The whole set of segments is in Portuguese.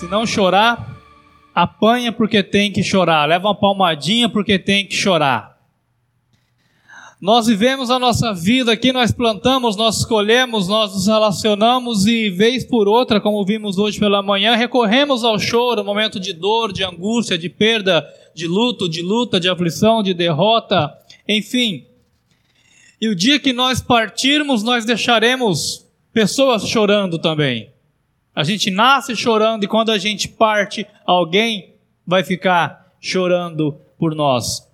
Se não chorar, apanha porque tem que chorar, leva uma palmadinha porque tem que chorar. Nós vivemos a nossa vida aqui, nós plantamos, nós escolhemos, nós nos relacionamos e, vez por outra, como vimos hoje pela manhã, recorremos ao choro, momento de dor, de angústia, de perda, de luto, de luta, de aflição, de derrota, enfim. E o dia que nós partirmos, nós deixaremos pessoas chorando também. A gente nasce chorando e quando a gente parte, alguém vai ficar chorando por nós.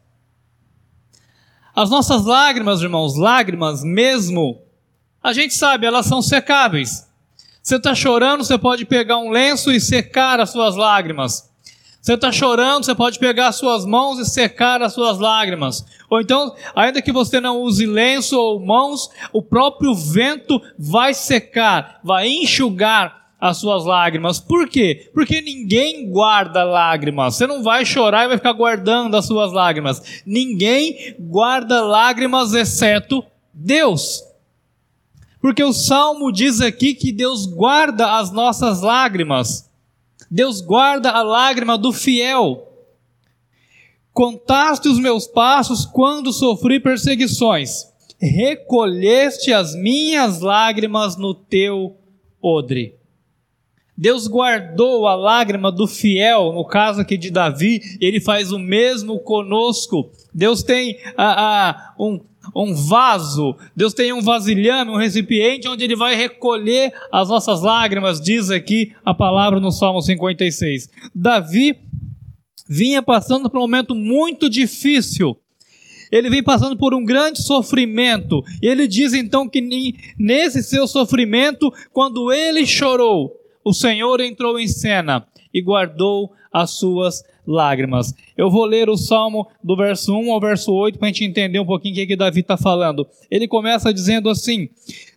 As nossas lágrimas, irmãos, lágrimas mesmo, a gente sabe, elas são secáveis. Você está chorando, você pode pegar um lenço e secar as suas lágrimas. Você está chorando, você pode pegar as suas mãos e secar as suas lágrimas. Ou então, ainda que você não use lenço ou mãos, o próprio vento vai secar, vai enxugar as suas lágrimas. Por quê? Porque ninguém guarda lágrimas. Você não vai chorar e vai ficar guardando as suas lágrimas. Ninguém guarda lágrimas exceto Deus. Porque o salmo diz aqui que Deus guarda as nossas lágrimas. Deus guarda a lágrima do fiel. Contaste os meus passos quando sofri perseguições. Recolheste as minhas lágrimas no teu odre. Deus guardou a lágrima do fiel, no caso aqui de Davi, ele faz o mesmo conosco. Deus tem a, a, um, um vaso, Deus tem um vasilhame, um recipiente onde ele vai recolher as nossas lágrimas, diz aqui a palavra no Salmo 56. Davi vinha passando por um momento muito difícil. Ele vem passando por um grande sofrimento. Ele diz então que nesse seu sofrimento, quando ele chorou, o Senhor entrou em cena e guardou as suas lágrimas. Eu vou ler o Salmo do verso 1 ao verso 8 para a gente entender um pouquinho o que, que Davi está falando. Ele começa dizendo assim: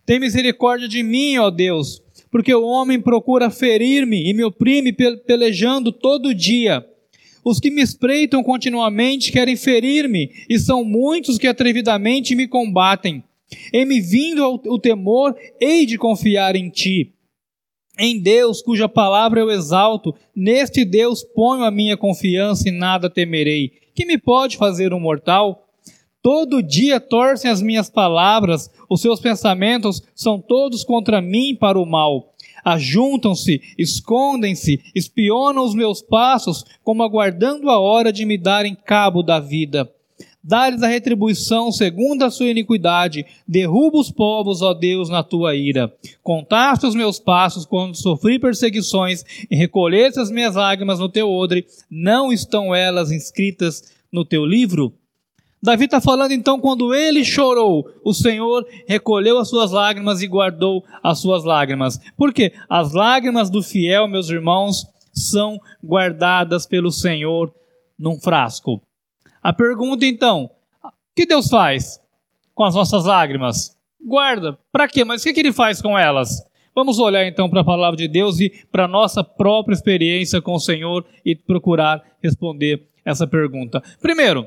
Tem misericórdia de mim, ó Deus, porque o homem procura ferir-me e me oprime pelejando todo dia. Os que me espreitam continuamente querem ferir-me, e são muitos que atrevidamente me combatem. Em me vindo o temor, hei de confiar em ti. Em Deus, cuja palavra eu exalto, neste Deus ponho a minha confiança e nada temerei. Que me pode fazer um mortal? Todo dia torcem as minhas palavras, os seus pensamentos são todos contra mim para o mal. Ajuntam-se, escondem-se, espionam os meus passos, como aguardando a hora de me darem cabo da vida dá-lhes a retribuição segundo a sua iniquidade, derruba os povos, ó Deus, na tua ira. Contaste os meus passos quando sofri perseguições, e recolheste as minhas lágrimas no teu odre, não estão elas inscritas no teu livro? Davi está falando então quando ele chorou, o Senhor recolheu as suas lágrimas e guardou as suas lágrimas. Por quê? As lágrimas do fiel, meus irmãos, são guardadas pelo Senhor num frasco. A pergunta então: o que Deus faz com as nossas lágrimas? Guarda. Para quê? Mas o que, ele faz com elas? Vamos olhar então para a palavra de Deus e para a nossa própria experiência com o Senhor e procurar responder essa pergunta. Primeiro,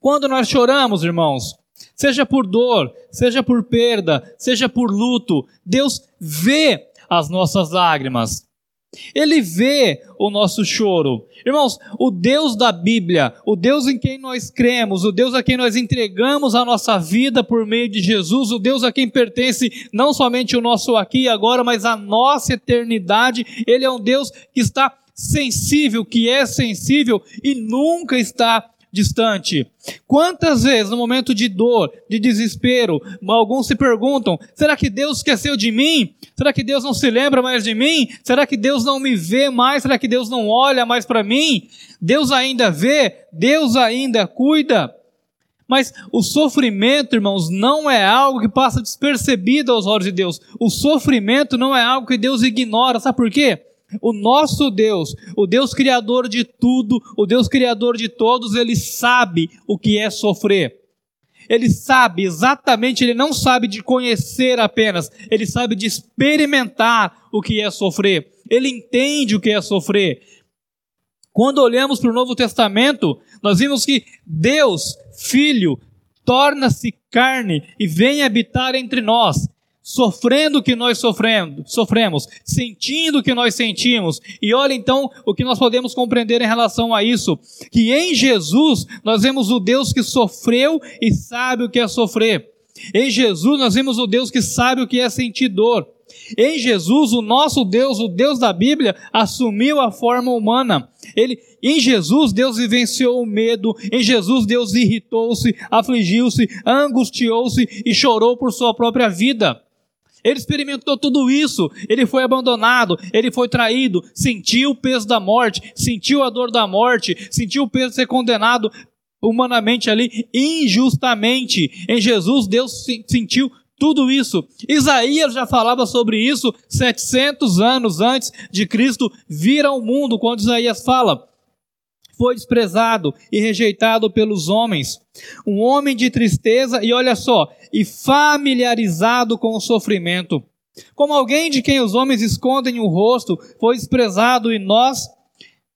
quando nós choramos, irmãos, seja por dor, seja por perda, seja por luto, Deus vê as nossas lágrimas. Ele vê o nosso choro. Irmãos, o Deus da Bíblia, o Deus em quem nós cremos, o Deus a quem nós entregamos a nossa vida por meio de Jesus, o Deus a quem pertence não somente o nosso aqui e agora, mas a nossa eternidade, ele é um Deus que está sensível, que é sensível e nunca está distante. Quantas vezes, no momento de dor, de desespero, alguns se perguntam: será que Deus esqueceu de mim? Será que Deus não se lembra mais de mim? Será que Deus não me vê mais? Será que Deus não olha mais para mim? Deus ainda vê? Deus ainda cuida? Mas o sofrimento, irmãos, não é algo que passa despercebido aos olhos de Deus. O sofrimento não é algo que Deus ignora. Sabe por quê? O nosso Deus, o Deus criador de tudo, o Deus criador de todos, ele sabe o que é sofrer. Ele sabe exatamente, ele não sabe de conhecer apenas, ele sabe de experimentar o que é sofrer. Ele entende o que é sofrer. Quando olhamos para o Novo Testamento, nós vimos que Deus, Filho, torna-se carne e vem habitar entre nós. Sofrendo o que nós sofremos, sofremos, sentindo o que nós sentimos. E olha então o que nós podemos compreender em relação a isso, que em Jesus nós vemos o Deus que sofreu e sabe o que é sofrer. Em Jesus nós vemos o Deus que sabe o que é sentir dor. Em Jesus, o nosso Deus, o Deus da Bíblia, assumiu a forma humana. Ele, em Jesus, Deus vivenciou o medo. Em Jesus, Deus irritou-se, afligiu-se, angustiou-se e chorou por sua própria vida. Ele experimentou tudo isso. Ele foi abandonado, ele foi traído, sentiu o peso da morte, sentiu a dor da morte, sentiu o peso de ser condenado humanamente ali, injustamente. Em Jesus, Deus sentiu tudo isso. Isaías já falava sobre isso 700 anos antes de Cristo vir ao mundo, quando Isaías fala: foi desprezado e rejeitado pelos homens, um homem de tristeza e olha só, e familiarizado com o sofrimento. Como alguém de quem os homens escondem o rosto, foi desprezado e nós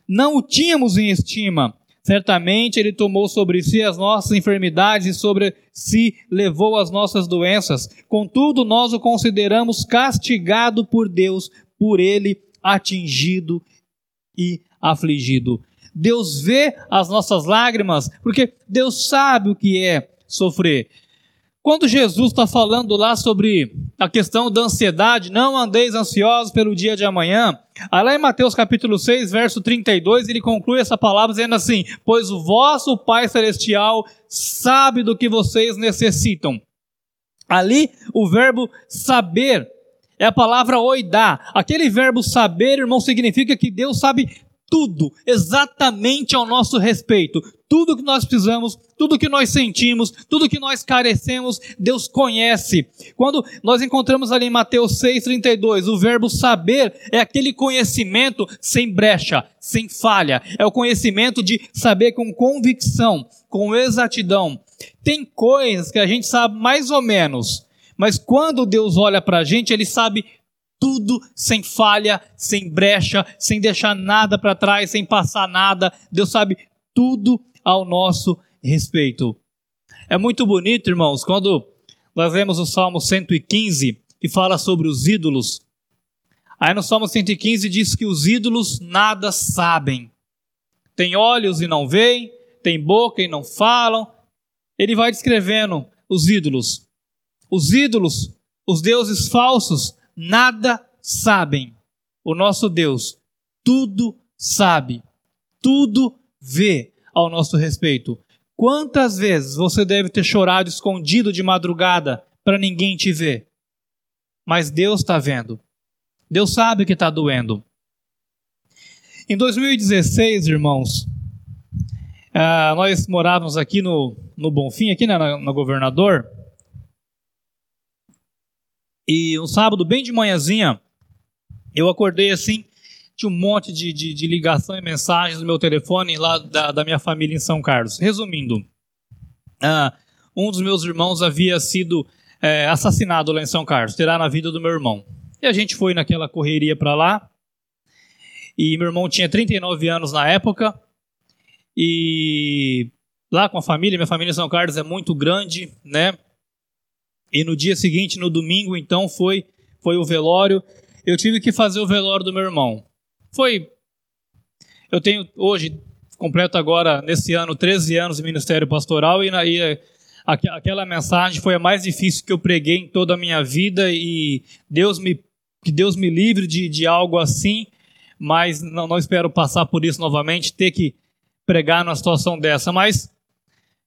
não o tínhamos em estima. Certamente ele tomou sobre si as nossas enfermidades e sobre si levou as nossas doenças. Contudo, nós o consideramos castigado por Deus, por ele atingido e afligido. Deus vê as nossas lágrimas, porque Deus sabe o que é sofrer. Quando Jesus está falando lá sobre a questão da ansiedade, não andeis ansiosos pelo dia de amanhã, lá em Mateus capítulo 6, verso 32, ele conclui essa palavra dizendo assim: Pois o vosso Pai Celestial sabe do que vocês necessitam. Ali, o verbo saber é a palavra oidá. Aquele verbo saber, irmão, significa que Deus sabe tudo exatamente ao nosso respeito. Tudo que nós precisamos, tudo que nós sentimos, tudo que nós carecemos, Deus conhece. Quando nós encontramos ali em Mateus 6,32, o verbo saber é aquele conhecimento sem brecha, sem falha. É o conhecimento de saber com convicção, com exatidão. Tem coisas que a gente sabe mais ou menos, mas quando Deus olha para a gente, Ele sabe tudo sem falha, sem brecha, sem deixar nada para trás, sem passar nada. Deus sabe tudo ao nosso respeito. É muito bonito, irmãos, quando nós vemos o Salmo 115, que fala sobre os ídolos. Aí no Salmo 115 diz que os ídolos nada sabem. Tem olhos e não veem, tem boca e não falam. Ele vai descrevendo os ídolos. Os ídolos, os deuses falsos, nada sabem. O nosso Deus tudo sabe, tudo vê ao nosso respeito. Quantas vezes você deve ter chorado escondido de madrugada para ninguém te ver? Mas Deus está vendo. Deus sabe que está doendo. Em 2016, irmãos, uh, nós morávamos aqui no, no Bonfim, aqui né, na, no Governador, e um sábado, bem de manhãzinha, eu acordei assim, tinha um monte de, de, de ligação e mensagens no meu telefone lá da, da minha família em São Carlos. Resumindo, uh, um dos meus irmãos havia sido é, assassinado lá em São Carlos, tiraram a vida do meu irmão. E a gente foi naquela correria para lá. E meu irmão tinha 39 anos na época. E lá com a família, minha família em São Carlos é muito grande, né? E no dia seguinte, no domingo, então, foi, foi o velório. Eu tive que fazer o velório do meu irmão. Foi. Eu tenho hoje, completo agora, nesse ano, 13 anos de ministério pastoral, e, na, aquela mensagem foi a mais difícil que eu preguei em toda a minha vida, e Deus me, que Deus me livre de, de algo assim, mas não, não espero passar por isso novamente, ter que pregar numa situação dessa. Mas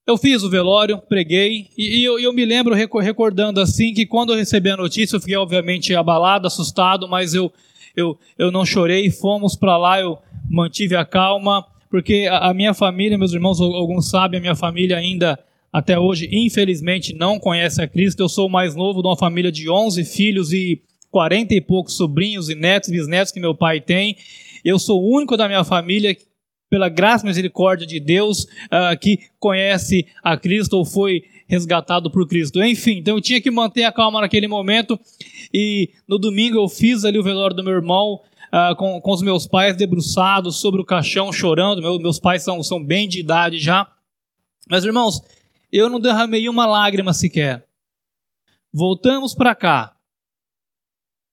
eu fiz o velório, preguei, e, e eu, eu, me lembro recordando assim que quando eu recebi a notícia, eu fiquei obviamente abalado, assustado, mas eu, eu, eu não chorei, fomos para lá, eu mantive a calma, porque a, a, minha família, meus irmãos, alguns sabem, a minha família ainda até hoje, infelizmente, não conhece a Cristo. Eu sou o mais novo de uma família de 11 filhos e 40 e poucos sobrinhos e netos, bisnetos que meu pai tem. Eu sou o único da minha família pela graça e misericórdia de Deus, uh, que conhece a Cristo ou foi resgatado por Cristo. Enfim, então eu tinha que manter a calma naquele momento. E no domingo eu fiz ali o velório do meu irmão, uh, com, com os meus pais debruçados sobre o caixão, chorando. Meu, meus pais são, são bem de idade já. Mas, irmãos, eu não derramei uma lágrima sequer. Voltamos para cá.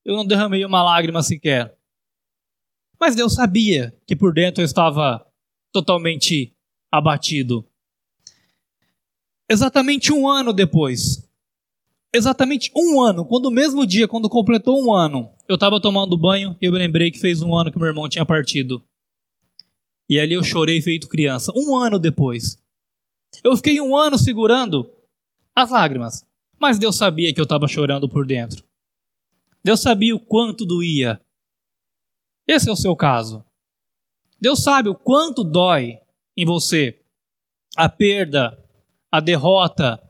eu não derramei uma lágrima sequer. Mas Deus sabia que por dentro eu estava totalmente abatido. Exatamente um ano depois, exatamente um ano, quando o mesmo dia, quando completou um ano, eu estava tomando banho e eu lembrei que fez um ano que meu irmão tinha partido. E ali eu chorei feito criança. Um ano depois. Eu fiquei um ano segurando as lágrimas. Mas Deus sabia que eu estava chorando por dentro. Deus sabia o quanto doía. Esse é o seu caso. Deus sabe o quanto dói em você a perda, a derrota,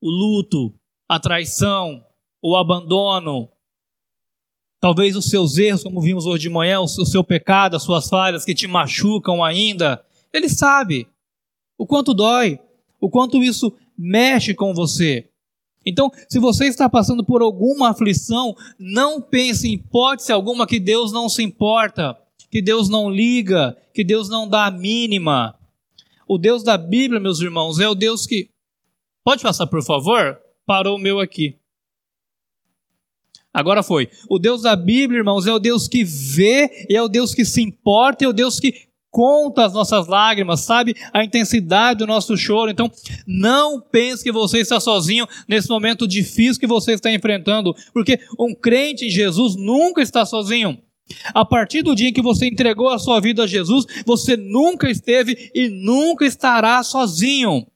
o luto, a traição, o abandono, talvez os seus erros, como vimos hoje de manhã, o seu pecado, as suas falhas que te machucam ainda. Ele sabe o quanto dói, o quanto isso mexe com você. Então, se você está passando por alguma aflição, não pense em hipótese alguma que Deus não se importa, que Deus não liga, que Deus não dá a mínima. O Deus da Bíblia, meus irmãos, é o Deus que. Pode passar, por favor? Parou o meu aqui. Agora foi. O Deus da Bíblia, irmãos, é o Deus que vê, é o Deus que se importa, é o Deus que conta as nossas lágrimas, sabe a intensidade do nosso choro. Então, não pense que você está sozinho nesse momento difícil que você está enfrentando, porque um crente em Jesus nunca está sozinho. A partir do dia em que você entregou a sua vida a Jesus, você nunca esteve e nunca estará sozinho.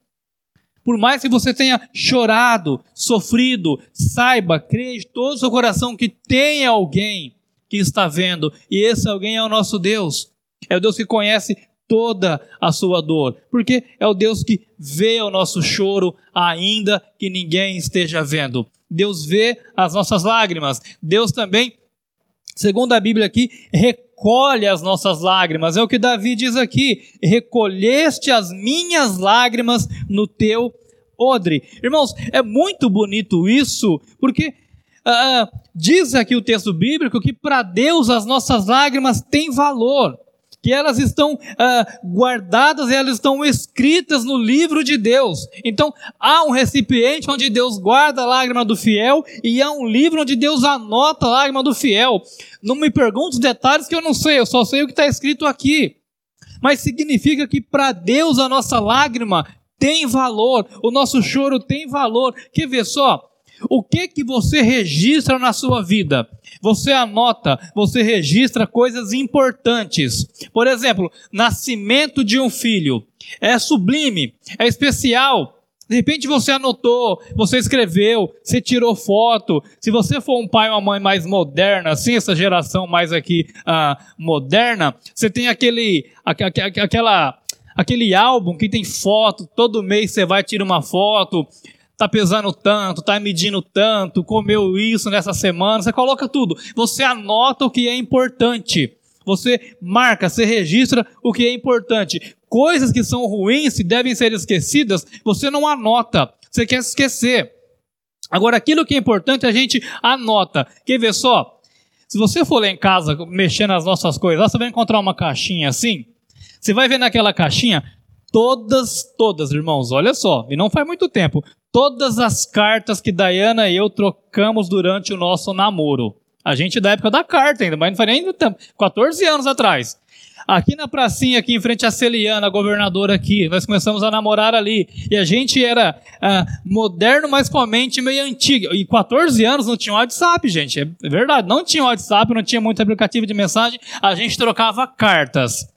Por mais que você tenha chorado, sofrido, saiba, creia de todo o seu coração que tem alguém que está vendo, e esse alguém é o nosso Deus. É o Deus que conhece toda a sua dor, porque é o Deus que vê o nosso choro, ainda que ninguém esteja vendo. Deus vê as nossas lágrimas. Deus também, segundo a Bíblia aqui, recolhe as nossas lágrimas. É o que Davi diz aqui: recolheste as minhas lágrimas no teu odre. Irmãos, é muito bonito isso, porque uh, diz aqui o texto bíblico que para Deus as nossas lágrimas têm valor que elas estão uh, guardadas e elas estão escritas no livro de Deus. Então, há um recipiente onde Deus guarda a lágrima do fiel e há um livro onde Deus anota a lágrima do fiel. Não me pergunte os detalhes que eu não sei, eu só sei o que está escrito aqui. Mas significa que para Deus a nossa lágrima tem valor, o nosso choro tem valor. Quer ver só? O que que você registra na sua vida? Você anota, você registra coisas importantes. Por exemplo, nascimento de um filho. É sublime, é especial. De repente você anotou, você escreveu, você tirou foto. Se você for um pai ou uma mãe mais moderna, assim, essa geração mais aqui uh, moderna, você tem aquele, aquela, aquele álbum que tem foto, todo mês você vai tirar uma foto está pesando tanto, está medindo tanto, comeu isso nessa semana, você coloca tudo. Você anota o que é importante. Você marca, você registra o que é importante. Coisas que são ruins, e devem ser esquecidas, você não anota. Você quer esquecer. Agora, aquilo que é importante, a gente anota. Quer ver só? Se você for lá em casa mexendo nas nossas coisas, você vai encontrar uma caixinha assim. Você vai ver naquela caixinha todas, todas, irmãos, olha só, e não faz muito tempo, todas as cartas que Diana e eu trocamos durante o nosso namoro. A gente da época da carta ainda, mas não faz nem tempo, 14 anos atrás. Aqui na pracinha, aqui em frente à Celiana, a governadora aqui, nós começamos a namorar ali. E a gente era ah, moderno, mas com a mente meio antiga. E 14 anos não tinha WhatsApp, gente. É verdade, não tinha WhatsApp, não tinha muito aplicativo de mensagem. A gente trocava cartas.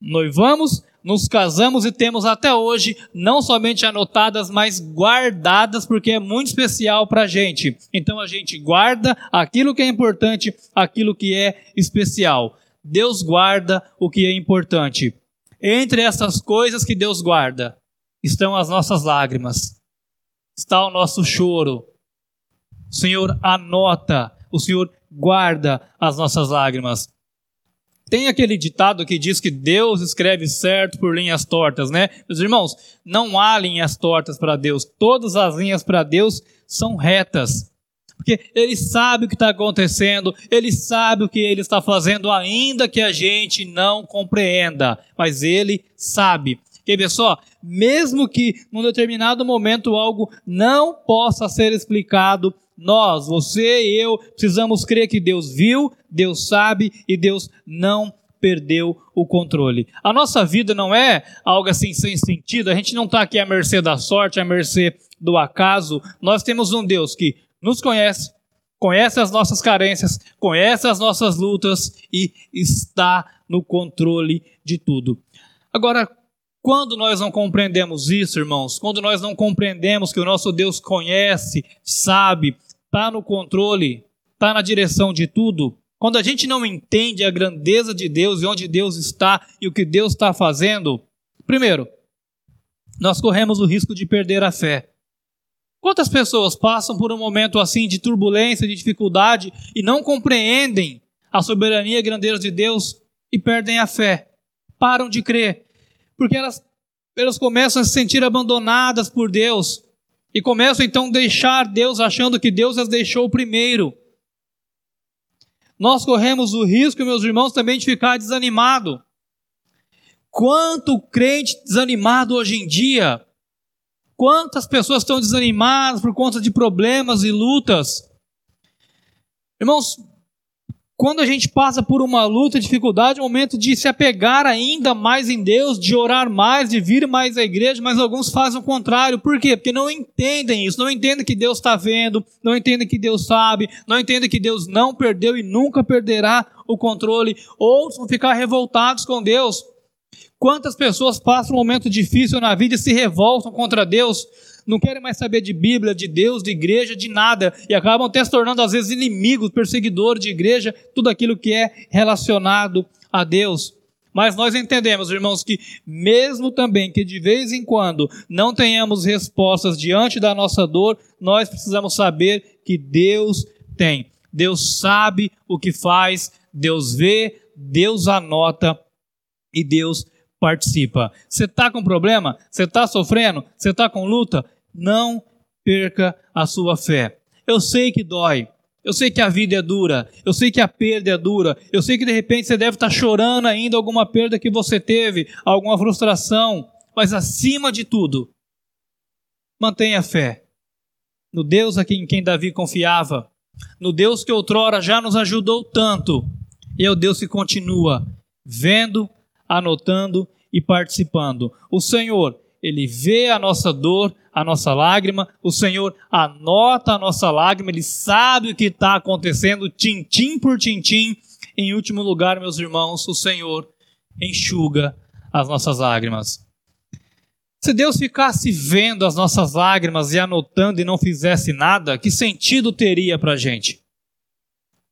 Noivamos, nos casamos e temos até hoje, não somente anotadas, mas guardadas, porque é muito especial para a gente. Então a gente guarda aquilo que é importante, aquilo que é especial. Deus guarda o que é importante. Entre essas coisas que Deus guarda, estão as nossas lágrimas, está o nosso choro. O Senhor anota, o Senhor guarda as nossas lágrimas. Tem aquele ditado que diz que Deus escreve certo por linhas tortas, né? Meus irmãos, não há linhas tortas para Deus. Todas as linhas para Deus são retas. Porque Ele sabe o que está acontecendo, Ele sabe o que Ele está fazendo, ainda que a gente não compreenda. Mas Ele sabe. Quer ver só? Mesmo que num determinado momento algo não possa ser explicado, Nós, você e eu, precisamos crer que Deus viu, Deus sabe e Deus não perdeu o controle. A nossa vida não é algo assim sem sentido, a gente não está aqui à mercê da sorte, à mercê do acaso. Nós temos um Deus que nos conhece, conhece as nossas carências, conhece as nossas lutas e está no controle de tudo. Agora, quando nós não compreendemos isso, irmãos, quando nós não compreendemos que o nosso Deus conhece, sabe, está no controle, está na direção de tudo, quando a gente não entende a grandeza de Deus e onde Deus está e o que Deus está fazendo, primeiro, nós corremos o risco de perder a fé. Quantas pessoas passam por um momento assim de turbulência, de dificuldade e não compreendem a soberania e grandeza de Deus e perdem a fé, param de crer, porque elas, elas começam a se sentir abandonadas por Deus e começam então a deixar Deus achando que Deus as deixou primeiro. Nós corremos o risco, meus irmãos, também de ficar desanimado. Quanto crente desanimado hoje em dia, quantas pessoas estão desanimadas por conta de problemas e lutas. Irmãos, quando a gente passa por uma luta, dificuldade, é momento de se apegar ainda mais em Deus, de orar mais, de vir mais à igreja, mas alguns fazem o contrário. Por quê? Porque não entendem isso, não entendem que Deus está vendo, não entendem que Deus sabe, não entendem que Deus não perdeu e nunca perderá o controle, ou vão ficar revoltados com Deus. Quantas pessoas passam um momento difícil na vida e se revoltam contra Deus não querem mais saber de Bíblia, de Deus, de igreja, de nada, e acabam até se tornando, às vezes, inimigos, perseguidores de igreja, tudo aquilo que é relacionado a Deus. Mas nós entendemos, irmãos, que mesmo também que de vez em quando não tenhamos respostas diante da nossa dor, nós precisamos saber que Deus tem. Deus sabe o que faz, Deus vê, Deus anota e Deus participa. Você está com problema? Você está sofrendo? Você está com luta? Não perca a sua fé. Eu sei que dói. Eu sei que a vida é dura, eu sei que a perda é dura, eu sei que de repente você deve estar chorando ainda alguma perda que você teve, alguma frustração, mas acima de tudo, mantenha fé no Deus a quem, em quem Davi confiava, no Deus que outrora já nos ajudou tanto, e é o Deus que continua vendo, anotando e participando. O Senhor, ele vê a nossa dor, a nossa lágrima, o Senhor anota a nossa lágrima, Ele sabe o que está acontecendo, tintim por tintim. Em último lugar, meus irmãos, o Senhor enxuga as nossas lágrimas. Se Deus ficasse vendo as nossas lágrimas e anotando e não fizesse nada, que sentido teria para a gente?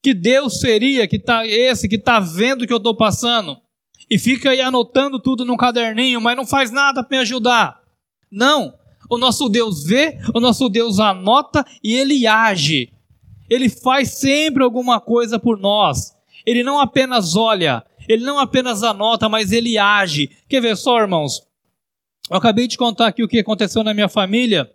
Que Deus seria que tá esse que está vendo o que eu estou passando e fica aí anotando tudo num caderninho, mas não faz nada para me ajudar? Não. O nosso Deus vê, o nosso Deus anota e ele age. Ele faz sempre alguma coisa por nós. Ele não apenas olha, ele não apenas anota, mas ele age. Quer ver só, irmãos? Eu acabei de contar aqui o que aconteceu na minha família.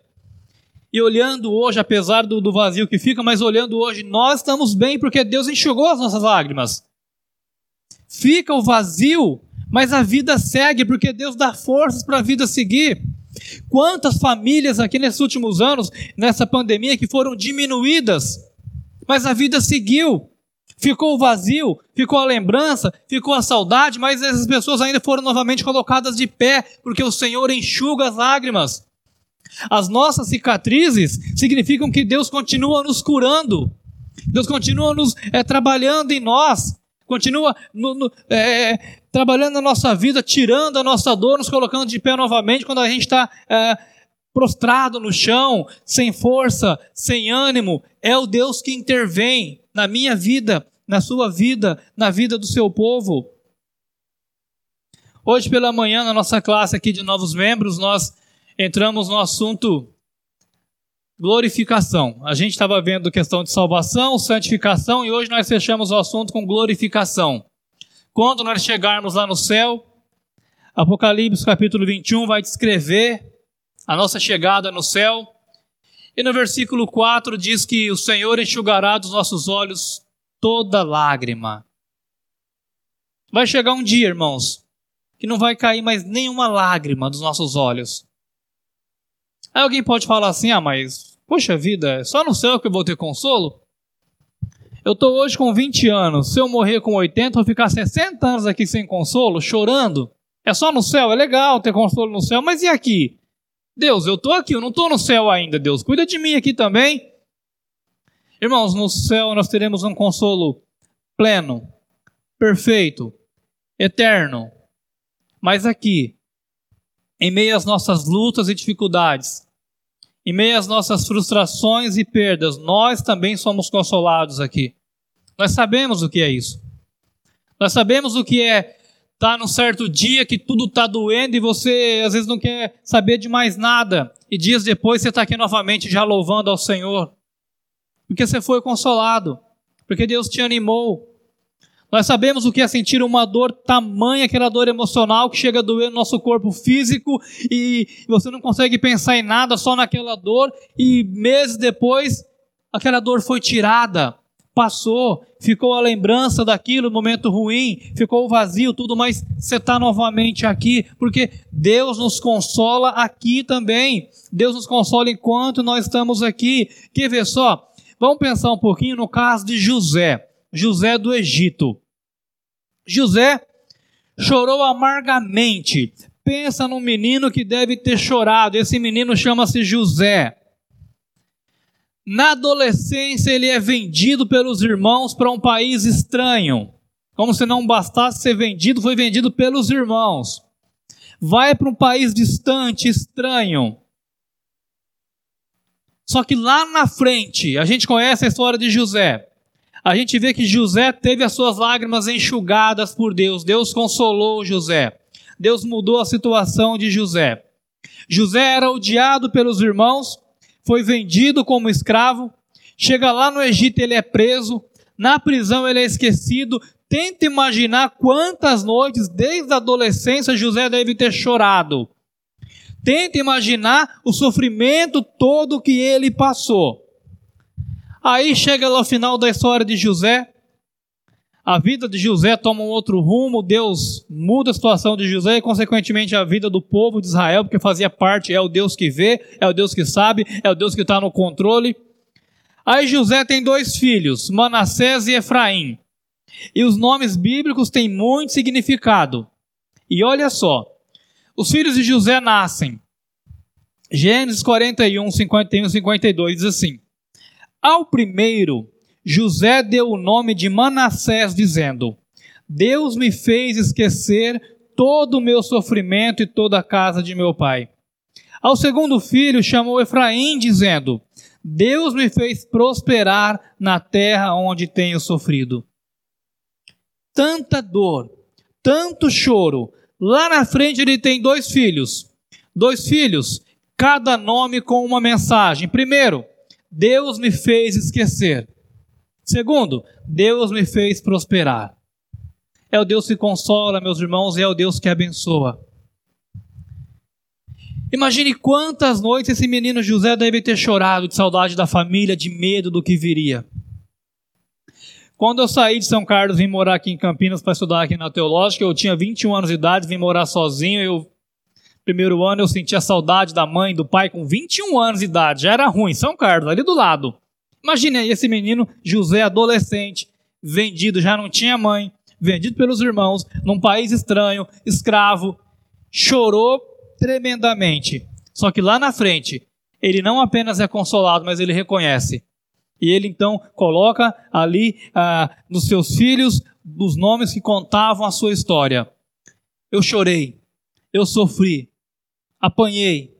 E olhando hoje, apesar do, do vazio que fica, mas olhando hoje, nós estamos bem porque Deus enxugou as nossas lágrimas. Fica o vazio, mas a vida segue porque Deus dá forças para a vida seguir. Quantas famílias aqui nesses últimos anos, nessa pandemia, que foram diminuídas, mas a vida seguiu. Ficou o vazio, ficou a lembrança, ficou a saudade, mas essas pessoas ainda foram novamente colocadas de pé, porque o Senhor enxuga as lágrimas. As nossas cicatrizes significam que Deus continua nos curando, Deus continua nos é, trabalhando em nós, continua no, no, é, trabalhando na nossa vida, tirando a nossa dor, nos colocando de pé novamente quando a gente está é, prostrado no chão, sem força, sem ânimo. É o Deus que intervém na minha vida, na sua vida, na vida do seu povo. Hoje pela manhã, na nossa classe aqui de novos membros, nós entramos no assunto glorificação. A gente estava vendo questão de salvação, santificação e hoje nós fechamos o assunto com glorificação. Quando nós chegarmos lá no céu, Apocalipse capítulo 21 vai descrever a nossa chegada no céu. E no versículo 4 diz que o Senhor enxugará dos nossos olhos toda lágrima. Vai chegar um dia, irmãos, que não vai cair mais nenhuma lágrima dos nossos olhos. Aí alguém pode falar assim: ah, mas Poxa vida, é só no céu que eu vou ter consolo? Eu estou hoje com 20 anos. Se eu morrer com 80, vou ficar 60 anos aqui sem consolo, chorando. É só no céu, é legal ter consolo no céu, mas e aqui? Deus, eu estou aqui, eu não estou no céu ainda, Deus. Cuida de mim aqui também. Irmãos, no céu nós teremos um consolo pleno, perfeito, eterno. Mas aqui, em meio às nossas lutas e dificuldades, em meio às nossas frustrações e perdas, nós também somos consolados aqui. Nós sabemos o que é isso. Nós sabemos o que é estar num certo dia que tudo está doendo e você às vezes não quer saber de mais nada. E dias depois você está aqui novamente já louvando ao Senhor. Porque você foi consolado. Porque Deus te animou. Nós sabemos o que é sentir uma dor tamanha, aquela dor emocional que chega a doer no nosso corpo físico e você não consegue pensar em nada, só naquela dor, e meses depois aquela dor foi tirada, passou, ficou a lembrança daquilo, momento ruim, ficou vazio, tudo, mas você está novamente aqui, porque Deus nos consola aqui também. Deus nos consola enquanto nós estamos aqui. Quer ver só? Vamos pensar um pouquinho no caso de José, José do Egito. José chorou amargamente. Pensa num menino que deve ter chorado. Esse menino chama-se José. Na adolescência, ele é vendido pelos irmãos para um país estranho. Como se não bastasse ser vendido, foi vendido pelos irmãos. Vai para um país distante, estranho. Só que lá na frente, a gente conhece a história de José a gente vê que José teve as suas lágrimas enxugadas por Deus. Deus consolou José. Deus mudou a situação de José. José era odiado pelos irmãos, foi vendido como escravo. Chega lá no Egito, ele é preso. Na prisão, ele é esquecido. Tenta imaginar quantas noites, desde a adolescência, José deve ter chorado. Tenta imaginar o sofrimento todo que ele passou. Aí chega lá o final da história de José. A vida de José toma um outro rumo, Deus muda a situação de José e, consequentemente, a vida do povo de Israel, porque fazia parte, é o Deus que vê, é o Deus que sabe, é o Deus que está no controle. Aí José tem dois filhos, Manassés e Efraim. E os nomes bíblicos têm muito significado. E olha só, os filhos de José nascem. Gênesis 41, 51 e 52 diz assim: ao primeiro, José deu o nome de Manassés, dizendo: Deus me fez esquecer todo o meu sofrimento e toda a casa de meu pai. Ao segundo filho, chamou Efraim, dizendo: Deus me fez prosperar na terra onde tenho sofrido. Tanta dor, tanto choro. Lá na frente ele tem dois filhos. Dois filhos, cada nome com uma mensagem. Primeiro, Deus me fez esquecer. Segundo, Deus me fez prosperar. É o Deus que consola, meus irmãos, e é o Deus que abençoa. Imagine quantas noites esse menino José deve ter chorado de saudade da família, de medo do que viria. Quando eu saí de São Carlos, vim morar aqui em Campinas para estudar aqui na Teológica, eu tinha 21 anos de idade, vim morar sozinho, eu Primeiro ano eu sentia saudade da mãe, do pai, com 21 anos de idade. Já era ruim, São Carlos, ali do lado. Imagine aí esse menino, José, adolescente, vendido, já não tinha mãe, vendido pelos irmãos, num país estranho, escravo. Chorou tremendamente. Só que lá na frente, ele não apenas é consolado, mas ele reconhece. E ele então coloca ali ah, nos seus filhos os nomes que contavam a sua história. Eu chorei, eu sofri, apanhei.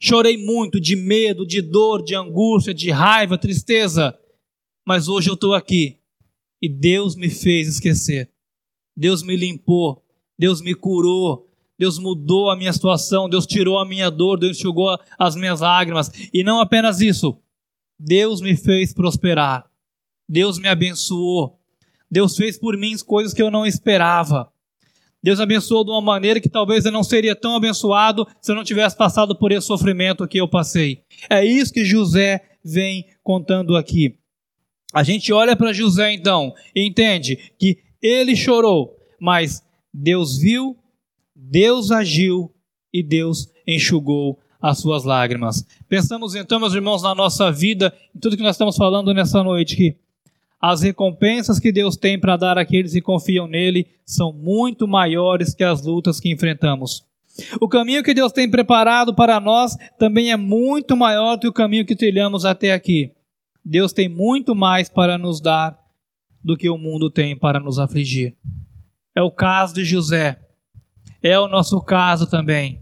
Chorei muito de medo, de dor, de angústia, de raiva, tristeza. Mas hoje eu estou aqui e Deus me fez esquecer. Deus me limpou, Deus me curou, Deus mudou a minha situação, Deus tirou a minha dor, Deus enxugou as minhas lágrimas. E não apenas isso, Deus me fez prosperar, Deus me abençoou, Deus fez por mim coisas que eu não esperava. Deus abençoou de uma maneira que talvez eu não seria tão abençoado se eu não tivesse passado por esse sofrimento que eu passei. É isso que José vem contando aqui. A gente olha para José então e entende que ele chorou, mas Deus viu, Deus agiu e Deus enxugou as suas lágrimas. Pensamos então, meus irmãos, na nossa vida, em tudo que nós estamos falando nessa noite, que as recompensas que Deus tem para dar àqueles que confiam nele são muito maiores que as lutas que enfrentamos. O caminho que Deus tem preparado para nós também é muito maior do que o caminho que trilhamos até aqui. Deus tem muito mais para nos dar do que o mundo tem para nos afligir. É o caso de José. É o nosso caso também.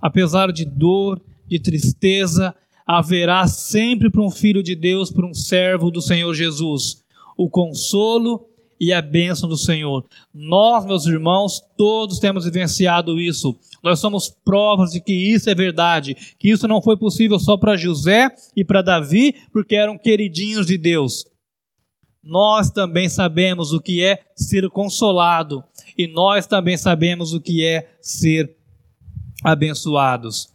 Apesar de dor, de tristeza, haverá sempre para um filho de Deus, para um servo do Senhor Jesus, o consolo e a bênção do Senhor. Nós, meus irmãos, todos temos vivenciado isso. Nós somos provas de que isso é verdade, que isso não foi possível só para José e para Davi, porque eram queridinhos de Deus. Nós também sabemos o que é ser consolado e nós também sabemos o que é ser abençoados.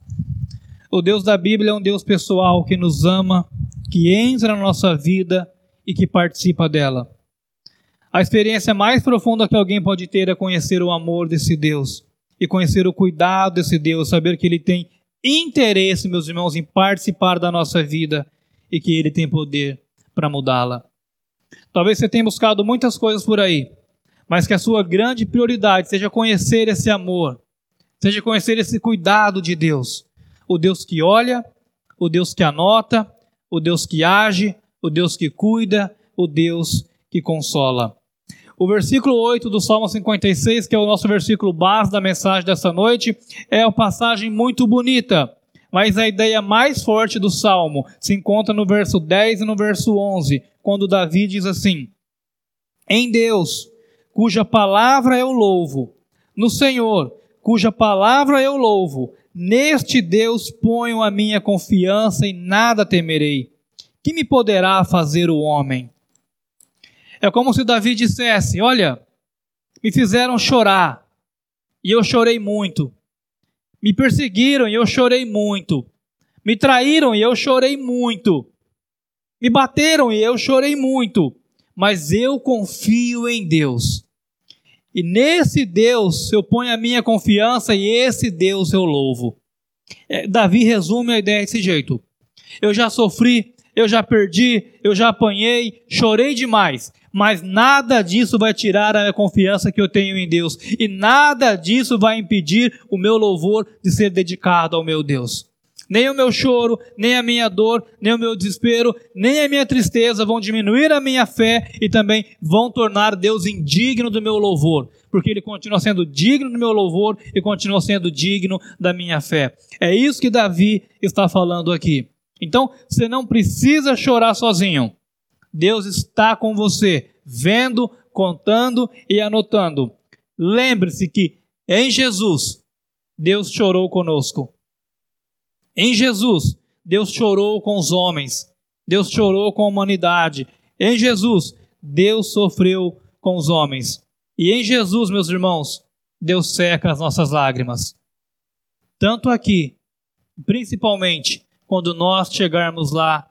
O Deus da Bíblia é um Deus pessoal que nos ama, que entra na nossa vida e que participa dela. A experiência mais profunda que alguém pode ter é conhecer o amor desse Deus e conhecer o cuidado desse Deus, saber que Ele tem interesse, meus irmãos, em participar da nossa vida e que Ele tem poder para mudá-la. Talvez você tenha buscado muitas coisas por aí, mas que a sua grande prioridade seja conhecer esse amor, seja conhecer esse cuidado de Deus. O Deus que olha, o Deus que anota, o Deus que age, o Deus que cuida, o Deus que consola. O versículo 8 do Salmo 56, que é o nosso versículo base da mensagem dessa noite, é uma passagem muito bonita, mas a ideia mais forte do Salmo se encontra no verso 10 e no verso 11, quando Davi diz assim: Em Deus, cuja palavra eu louvo, no Senhor, cuja palavra eu louvo, neste Deus ponho a minha confiança e nada temerei. Que me poderá fazer o homem? É como se Davi dissesse: Olha, me fizeram chorar, e eu chorei muito. Me perseguiram e eu chorei muito. Me traíram e eu chorei muito. Me bateram e eu chorei muito. Mas eu confio em Deus. E nesse Deus eu ponho a minha confiança e esse Deus eu louvo. É, Davi resume a ideia desse jeito. Eu já sofri, eu já perdi, eu já apanhei, chorei demais, mas nada disso vai tirar a confiança que eu tenho em Deus, e nada disso vai impedir o meu louvor de ser dedicado ao meu Deus. Nem o meu choro, nem a minha dor, nem o meu desespero, nem a minha tristeza vão diminuir a minha fé e também vão tornar Deus indigno do meu louvor, porque Ele continua sendo digno do meu louvor e continua sendo digno da minha fé. É isso que Davi está falando aqui. Então, você não precisa chorar sozinho. Deus está com você, vendo, contando e anotando. Lembre-se que em Jesus, Deus chorou conosco. Em Jesus, Deus chorou com os homens. Deus chorou com a humanidade. Em Jesus, Deus sofreu com os homens. E em Jesus, meus irmãos, Deus seca as nossas lágrimas. Tanto aqui, principalmente quando nós chegarmos lá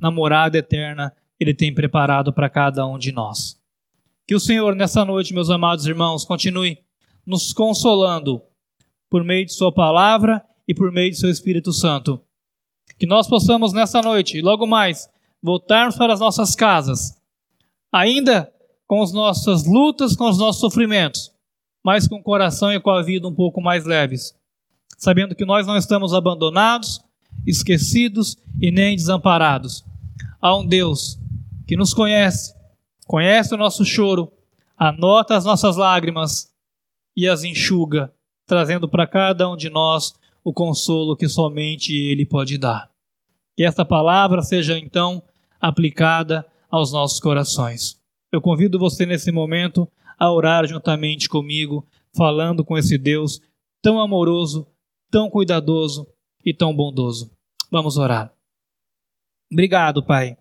na morada eterna, Ele tem preparado para cada um de nós. Que o Senhor, nessa noite, meus amados irmãos, continue nos consolando por meio de Sua palavra e por meio de Seu Espírito Santo. Que nós possamos, nessa noite, logo mais, voltarmos para as nossas casas, ainda com as nossas lutas, com os nossos sofrimentos, mas com o coração e com a vida um pouco mais leves, sabendo que nós não estamos abandonados, esquecidos e nem desamparados. Há um Deus que nos conhece, conhece o nosso choro, anota as nossas lágrimas e as enxuga, trazendo para cada um de nós o consolo que somente Ele pode dar. Que esta palavra seja então aplicada aos nossos corações. Eu convido você nesse momento a orar juntamente comigo, falando com esse Deus tão amoroso, tão cuidadoso e tão bondoso. Vamos orar. Obrigado, Pai,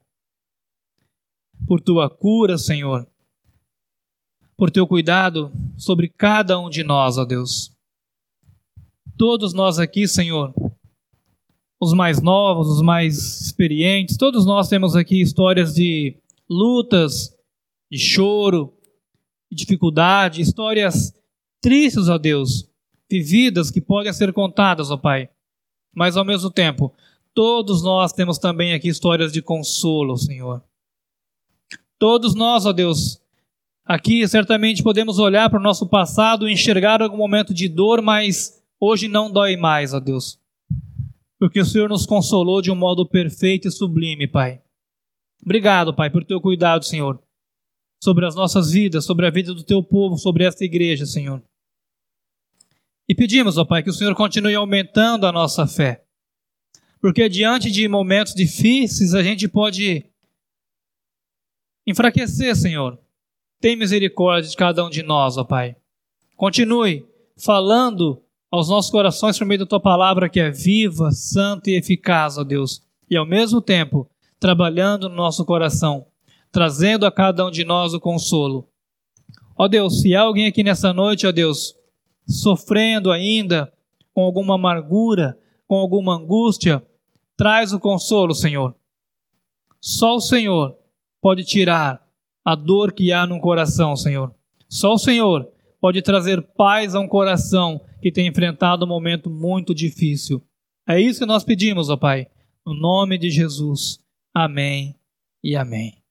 por tua cura, Senhor, por teu cuidado sobre cada um de nós, ó Deus. Todos nós aqui, Senhor, os mais novos, os mais experientes, todos nós temos aqui histórias de lutas, de choro, de dificuldade, histórias tristes, ó Deus, vividas que podem ser contadas, ó Pai mas ao mesmo tempo, todos nós temos também aqui histórias de consolo, Senhor. Todos nós, ó Deus, aqui certamente podemos olhar para o nosso passado e enxergar algum momento de dor, mas hoje não dói mais, ó Deus. Porque o Senhor nos consolou de um modo perfeito e sublime, Pai. Obrigado, Pai, por teu cuidado, Senhor, sobre as nossas vidas, sobre a vida do teu povo, sobre esta igreja, Senhor. E pedimos, ó Pai, que o Senhor continue aumentando a nossa fé. Porque diante de momentos difíceis, a gente pode enfraquecer, Senhor. Tem misericórdia de cada um de nós, ó Pai. Continue falando aos nossos corações por meio da tua palavra que é viva, santa e eficaz, ó Deus. E ao mesmo tempo, trabalhando no nosso coração, trazendo a cada um de nós o consolo. Ó Deus, se há alguém aqui nessa noite, ó Deus, sofrendo ainda com alguma amargura, com alguma angústia, traz o consolo, Senhor. Só o Senhor pode tirar a dor que há no coração, Senhor. Só o Senhor pode trazer paz a um coração que tem enfrentado um momento muito difícil. É isso que nós pedimos, ó Pai, no nome de Jesus. Amém e amém.